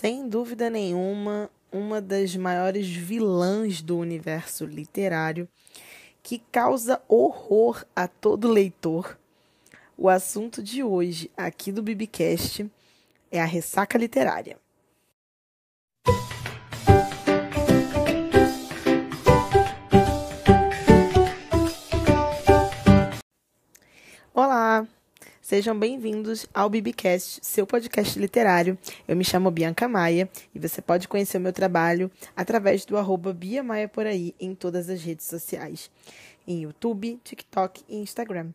sem dúvida nenhuma, uma das maiores vilãs do universo literário, que causa horror a todo leitor. O assunto de hoje, aqui do Bibicast, é a ressaca literária. Sejam bem-vindos ao Bibicast, seu podcast literário. Eu me chamo Bianca Maia e você pode conhecer o meu trabalho através do arroba Bia Maia por aí em todas as redes sociais, em YouTube, TikTok e Instagram.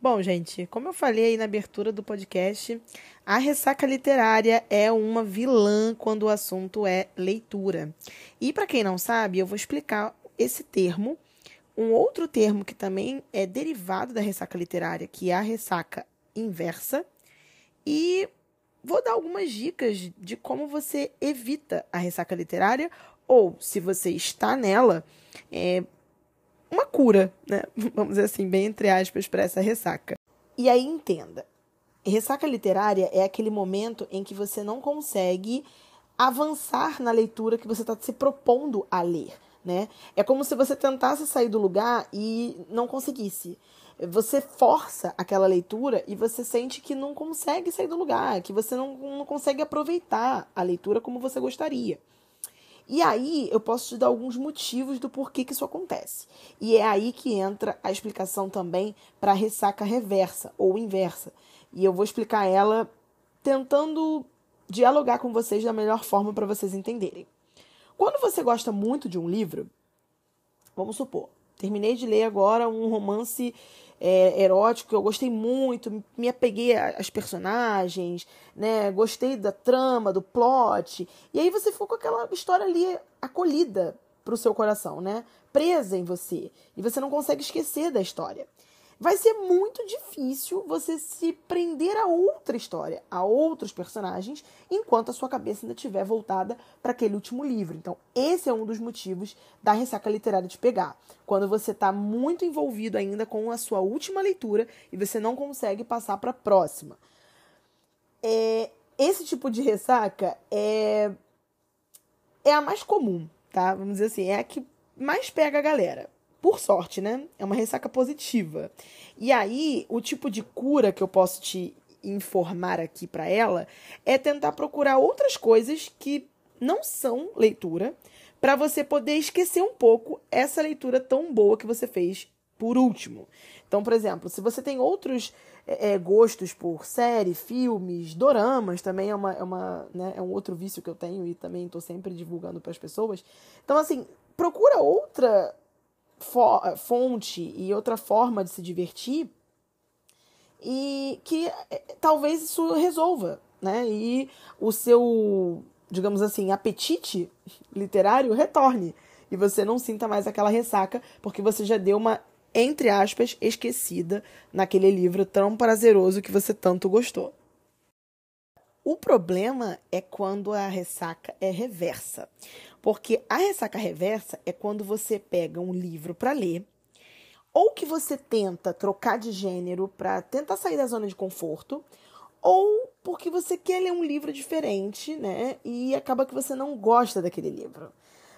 Bom, gente, como eu falei aí na abertura do podcast, a ressaca literária é uma vilã quando o assunto é leitura. E para quem não sabe, eu vou explicar esse termo um outro termo que também é derivado da ressaca literária, que é a ressaca inversa, e vou dar algumas dicas de como você evita a ressaca literária, ou se você está nela, é uma cura, né? Vamos dizer assim, bem entre aspas, para essa ressaca. E aí entenda: ressaca literária é aquele momento em que você não consegue avançar na leitura que você está se propondo a ler né? É como se você tentasse sair do lugar e não conseguisse. Você força aquela leitura e você sente que não consegue sair do lugar, que você não, não consegue aproveitar a leitura como você gostaria. E aí eu posso te dar alguns motivos do porquê que isso acontece. E é aí que entra a explicação também para a ressaca reversa ou inversa. E eu vou explicar ela tentando dialogar com vocês da melhor forma para vocês entenderem. Quando você gosta muito de um livro, vamos supor, terminei de ler agora um romance é, erótico que eu gostei muito, me apeguei às personagens, né? Gostei da trama, do plot. E aí você ficou com aquela história ali acolhida pro seu coração, né? Presa em você. E você não consegue esquecer da história vai ser muito difícil você se prender a outra história, a outros personagens, enquanto a sua cabeça ainda estiver voltada para aquele último livro. Então, esse é um dos motivos da ressaca literária de pegar. Quando você está muito envolvido ainda com a sua última leitura e você não consegue passar para a próxima. É, esse tipo de ressaca é, é a mais comum, tá? Vamos dizer assim, é a que mais pega a galera por sorte, né? É uma ressaca positiva. E aí, o tipo de cura que eu posso te informar aqui para ela é tentar procurar outras coisas que não são leitura, para você poder esquecer um pouco essa leitura tão boa que você fez por último. Então, por exemplo, se você tem outros é, é gostos por série, filmes, doramas, também é, uma, é, uma, né, é um outro vício que eu tenho e também estou sempre divulgando para as pessoas. Então, assim, procura outra fonte e outra forma de se divertir e que eh, talvez isso resolva, né? E o seu, digamos assim, apetite literário retorne e você não sinta mais aquela ressaca porque você já deu uma entre aspas esquecida naquele livro tão prazeroso que você tanto gostou. O problema é quando a ressaca é reversa. Porque a ressaca reversa é quando você pega um livro para ler, ou que você tenta trocar de gênero para tentar sair da zona de conforto, ou porque você quer ler um livro diferente, né? E acaba que você não gosta daquele livro.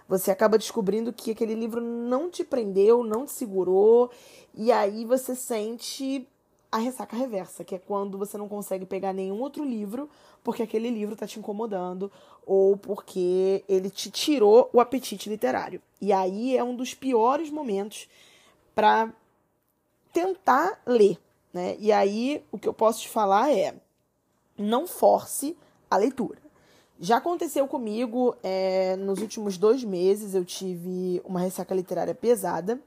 Você acaba descobrindo que aquele livro não te prendeu, não te segurou, e aí você sente a ressaca reversa, que é quando você não consegue pegar nenhum outro livro porque aquele livro está te incomodando ou porque ele te tirou o apetite literário. E aí é um dos piores momentos para tentar ler, né? E aí o que eu posso te falar é não force a leitura. Já aconteceu comigo é, nos últimos dois meses, eu tive uma ressaca literária pesada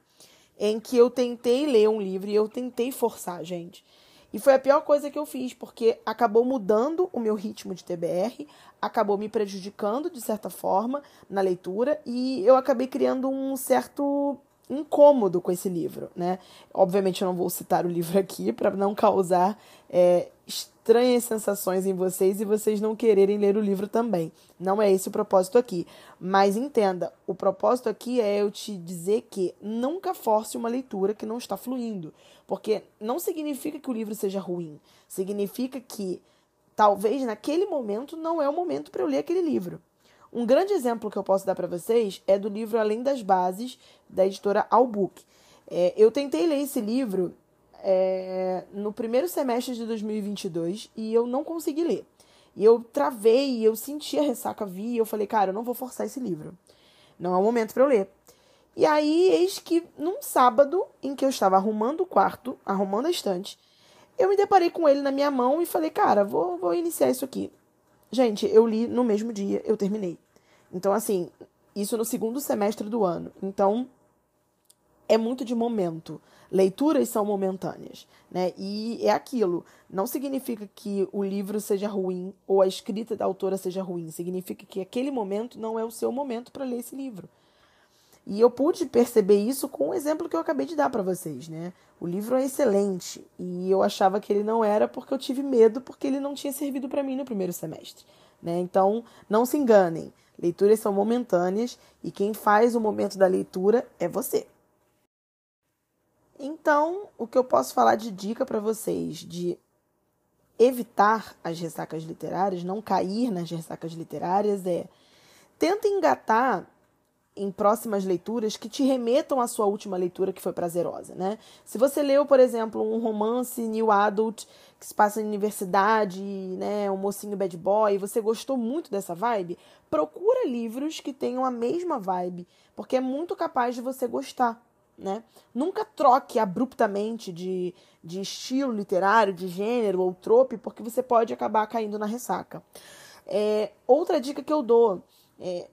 em que eu tentei ler um livro e eu tentei forçar, gente. E foi a pior coisa que eu fiz, porque acabou mudando o meu ritmo de TBR, acabou me prejudicando de certa forma na leitura e eu acabei criando um certo incômodo com esse livro, né? Obviamente eu não vou citar o livro aqui para não causar é, estranhas sensações em vocês e vocês não quererem ler o livro também. Não é esse o propósito aqui. Mas entenda, o propósito aqui é eu te dizer que nunca force uma leitura que não está fluindo, porque não significa que o livro seja ruim, significa que talvez naquele momento não é o momento para eu ler aquele livro. Um grande exemplo que eu posso dar para vocês é do livro Além das Bases, da editora Albook. É, eu tentei ler esse livro é, no primeiro semestre de 2022 e eu não consegui ler. E eu travei, eu senti a ressaca vir e eu falei, cara, eu não vou forçar esse livro. Não é o momento para eu ler. E aí, eis que num sábado em que eu estava arrumando o quarto, arrumando a estante, eu me deparei com ele na minha mão e falei, cara, vou, vou iniciar isso aqui. Gente, eu li no mesmo dia, eu terminei. Então, assim, isso no segundo semestre do ano. Então, é muito de momento. Leituras são momentâneas, né? E é aquilo. Não significa que o livro seja ruim ou a escrita da autora seja ruim. Significa que aquele momento não é o seu momento para ler esse livro. E eu pude perceber isso com o exemplo que eu acabei de dar para vocês, né? O livro é excelente e eu achava que ele não era porque eu tive medo porque ele não tinha servido para mim no primeiro semestre, né? Então, não se enganem. Leituras são momentâneas e quem faz o momento da leitura é você. Então, o que eu posso falar de dica para vocês de evitar as ressacas literárias, não cair nas ressacas literárias é tenta engatar em próximas leituras que te remetam à sua última leitura que foi prazerosa, né? Se você leu, por exemplo, um romance new adult que se passa em universidade, né, um mocinho bad boy, e você gostou muito dessa vibe, procura livros que tenham a mesma vibe, porque é muito capaz de você gostar, né? Nunca troque abruptamente de, de estilo literário, de gênero ou trope, porque você pode acabar caindo na ressaca. É, outra dica que eu dou é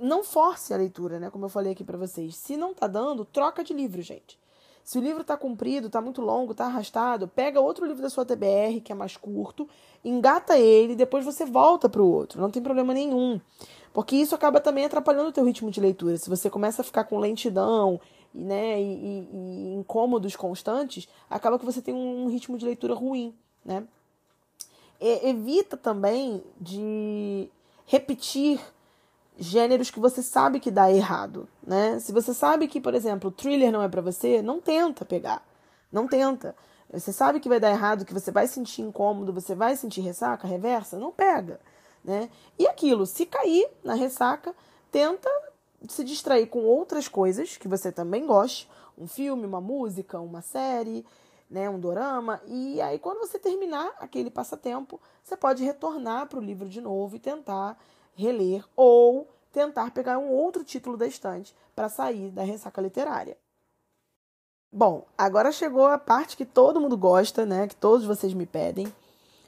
não force a leitura, né? Como eu falei aqui para vocês. Se não tá dando, troca de livro, gente. Se o livro tá comprido, tá muito longo, tá arrastado, pega outro livro da sua TBR, que é mais curto, engata ele, depois você volta para o outro. Não tem problema nenhum. Porque isso acaba também atrapalhando o teu ritmo de leitura. Se você começa a ficar com lentidão né, e, e, incômodos constantes, acaba que você tem um ritmo de leitura ruim, né? E, evita também de repetir gêneros que você sabe que dá errado, né? Se você sabe que, por exemplo, thriller não é para você, não tenta pegar. Não tenta. Você sabe que vai dar errado, que você vai sentir incômodo, você vai sentir ressaca, reversa, não pega, né? E aquilo, se cair na ressaca, tenta se distrair com outras coisas que você também goste, um filme, uma música, uma série, né, um dorama, e aí quando você terminar aquele passatempo, você pode retornar para o livro de novo e tentar reler ou tentar pegar um outro título da estante para sair da ressaca literária. Bom, agora chegou a parte que todo mundo gosta, né? Que todos vocês me pedem.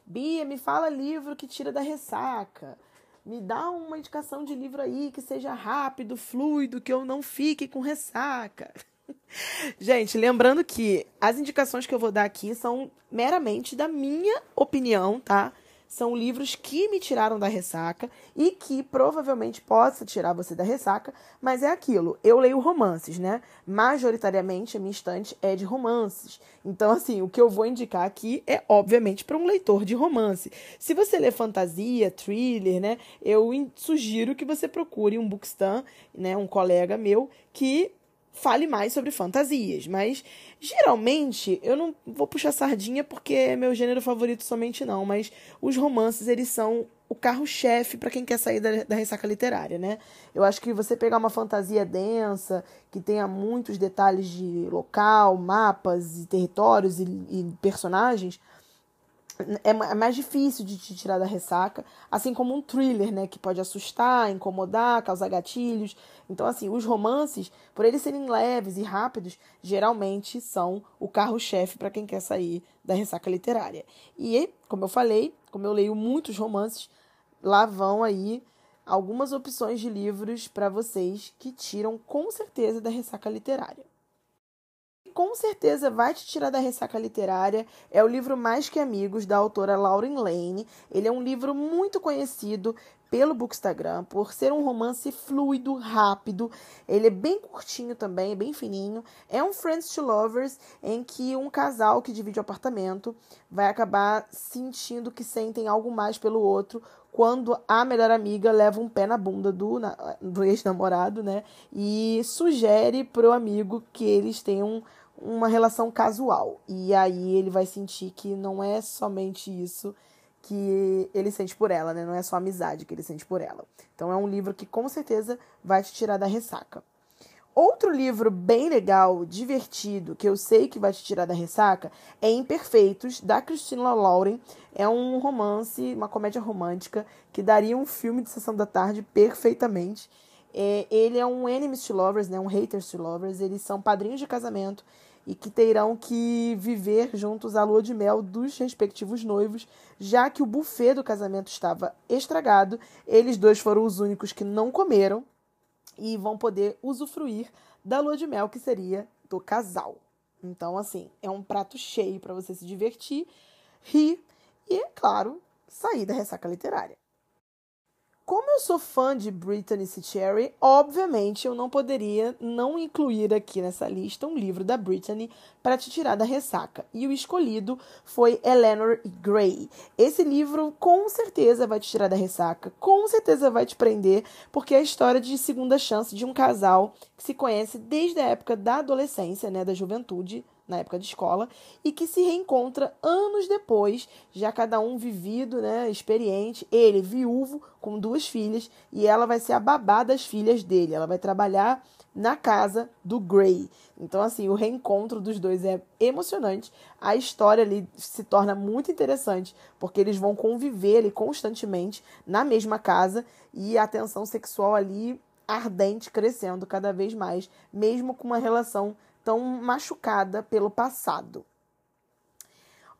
Bia, me fala livro que tira da ressaca. Me dá uma indicação de livro aí que seja rápido, fluido, que eu não fique com ressaca. Gente, lembrando que as indicações que eu vou dar aqui são meramente da minha opinião, tá? São livros que me tiraram da ressaca e que provavelmente possa tirar você da ressaca, mas é aquilo. Eu leio romances, né? Majoritariamente a minha estante é de romances. Então, assim, o que eu vou indicar aqui é, obviamente, para um leitor de romance. Se você lê fantasia, thriller, né? Eu sugiro que você procure um bookstan, né? Um colega meu que fale mais sobre fantasias, mas geralmente eu não vou puxar sardinha porque é meu gênero favorito somente não, mas os romances eles são o carro-chefe para quem quer sair da, da, ressaca literária, né? Eu acho que você pegar uma fantasia densa, que tenha muitos detalhes de local, mapas e territórios e, e personagens, é, é mais difícil de te tirar da ressaca, assim como um thriller, né, que pode assustar, incomodar, causar gatilhos. Então, assim, os romances, por eles serem leves e rápidos, geralmente são o carro-chefe para quem quer sair da ressaca literária. E, como eu falei, como eu leio muitos romances, lá vão aí algumas opções de livros para vocês que tiram com certeza da ressaca literária com certeza vai te tirar da ressaca literária é o livro Mais que Amigos, da autora Lauren Lane. Ele é um livro muito conhecido pelo Bookstagram por ser um romance fluido, rápido. Ele é bem curtinho também, é bem fininho. É um Friends to Lovers em que um casal que divide o apartamento vai acabar sentindo que sentem algo mais pelo outro quando a melhor amiga leva um pé na bunda do, do ex-namorado, né? E sugere pro amigo que eles tenham uma relação casual. E aí ele vai sentir que não é somente isso que ele sente por ela, né? Não é só amizade que ele sente por ela. Então é um livro que com certeza vai te tirar da ressaca. Outro livro bem legal, divertido, que eu sei que vai te tirar da ressaca, é Imperfeitos, da Christina Lauren. É um romance, uma comédia romântica, que daria um filme de sessão da tarde perfeitamente. É, ele é um enemies to lovers, né, um haters to lovers. Eles são padrinhos de casamento e que terão que viver juntos a lua de mel dos respectivos noivos, já que o buffet do casamento estava estragado. Eles dois foram os únicos que não comeram e vão poder usufruir da lua de mel que seria do casal. Então, assim, é um prato cheio para você se divertir, rir e, é claro, sair da ressaca literária. Como eu sou fã de Brittany C. Cherry, obviamente eu não poderia não incluir aqui nessa lista um livro da Brittany para te tirar da ressaca. E o escolhido foi Eleanor Gray. Esse livro com certeza vai te tirar da ressaca, com certeza vai te prender, porque é a história de segunda chance de um casal que se conhece desde a época da adolescência, né, da juventude, na época de escola, e que se reencontra anos depois, já cada um vivido, né, experiente, ele viúvo com duas filhas, e ela vai ser a babá das filhas dele. Ela vai trabalhar na casa do Gray. Então, assim, o reencontro dos dois é emocionante. A história ali se torna muito interessante, porque eles vão conviver ali constantemente na mesma casa e a tensão sexual ali ardente crescendo cada vez mais, mesmo com uma relação tão machucada pelo passado.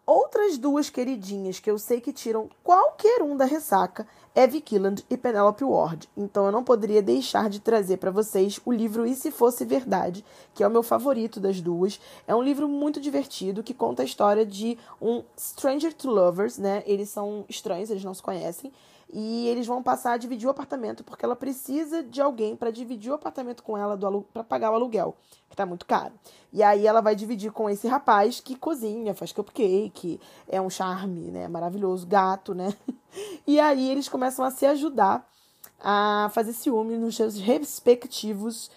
Outras duas queridinhas que eu sei que tiram qualquer um da ressaca é Killand e Penelope Ward. Então eu não poderia deixar de trazer para vocês o livro E se fosse verdade, que é o meu favorito das duas. É um livro muito divertido que conta a história de um stranger to lovers, né? Eles são estranhos, eles não se conhecem e eles vão passar a dividir o apartamento porque ela precisa de alguém para dividir o apartamento com ela para pagar o aluguel, que tá muito caro. E aí ela vai dividir com esse rapaz que cozinha, faz cupcake, é um charme, né, maravilhoso, gato, né? E aí eles começam a se ajudar a fazer ciúme nos seus respectivos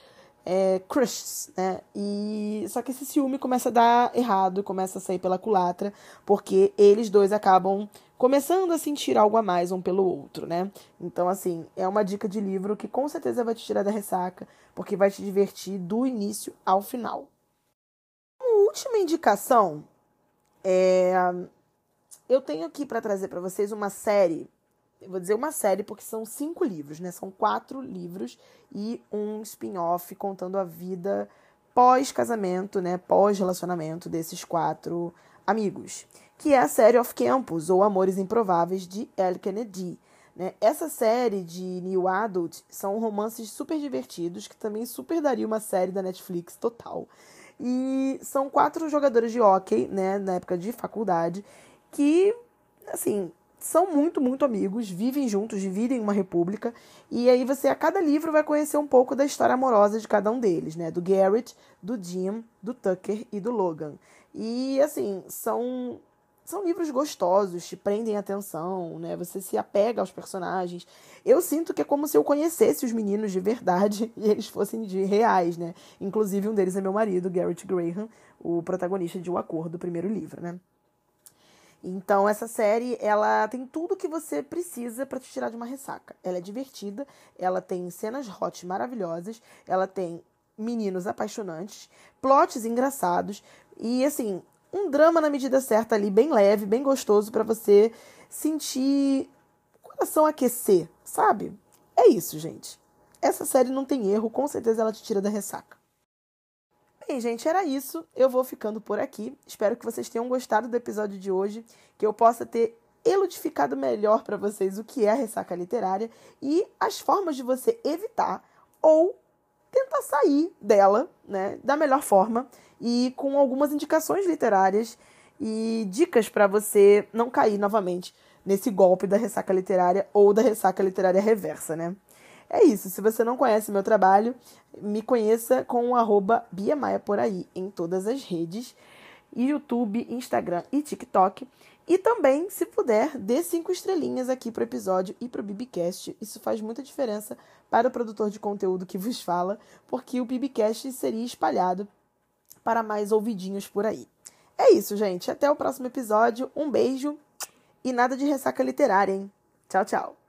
é, crushes, né? E só que esse ciúme começa a dar errado, começa a sair pela culatra, porque eles dois acabam começando a sentir algo a mais um pelo outro, né? Então, assim, é uma dica de livro que com certeza vai te tirar da ressaca, porque vai te divertir do início ao final. Uma última indicação é eu tenho aqui para trazer para vocês uma série eu vou dizer uma série porque são cinco livros, né? São quatro livros e um spin-off contando a vida pós-casamento, né? Pós-relacionamento desses quatro amigos, que é a série Of Campus ou Amores Improváveis de El Kennedy. Né? Essa série de New Adult são romances super divertidos que também super daria uma série da Netflix total. E são quatro jogadores de hockey, né, na época de faculdade, que assim, são muito, muito amigos, vivem juntos, dividem uma república, e aí você, a cada livro, vai conhecer um pouco da história amorosa de cada um deles, né? Do Garrett, do Jim, do Tucker e do Logan. E, assim, são, são livros gostosos, te prendem atenção, né? Você se apega aos personagens. Eu sinto que é como se eu conhecesse os meninos de verdade e eles fossem de reais, né? Inclusive, um deles é meu marido, Garrett Graham, o protagonista de O Acordo, do primeiro livro, né? Então essa série, ela tem tudo que você precisa para te tirar de uma ressaca. Ela é divertida, ela tem cenas hot maravilhosas, ela tem meninos apaixonantes, plots engraçados e assim, um drama na medida certa ali, bem leve, bem gostoso para você sentir o coração aquecer, sabe? É isso, gente. Essa série não tem erro, com certeza ela te tira da ressaca. Bem, gente, era isso. Eu vou ficando por aqui. Espero que vocês tenham gostado do episódio de hoje, que eu possa ter eludificado melhor para vocês o que é ressaca literária e as formas de você evitar ou tentar sair dela, né, da melhor forma e com algumas indicações literárias e dicas para você não cair novamente nesse golpe da ressaca literária ou da ressaca literária reversa, né? É isso. Se você não conhece meu trabalho, me conheça com o arroba Bia Maia por aí em todas as redes, YouTube, Instagram e TikTok. E também, se puder, dê cinco estrelinhas aqui pro episódio e pro Bibicast. Isso faz muita diferença para o produtor de conteúdo que vos fala, porque o Bibicast seria espalhado para mais ouvidinhos por aí. É isso, gente. Até o próximo episódio. Um beijo E nada de ressaca literária, hein? Tchau, tchau.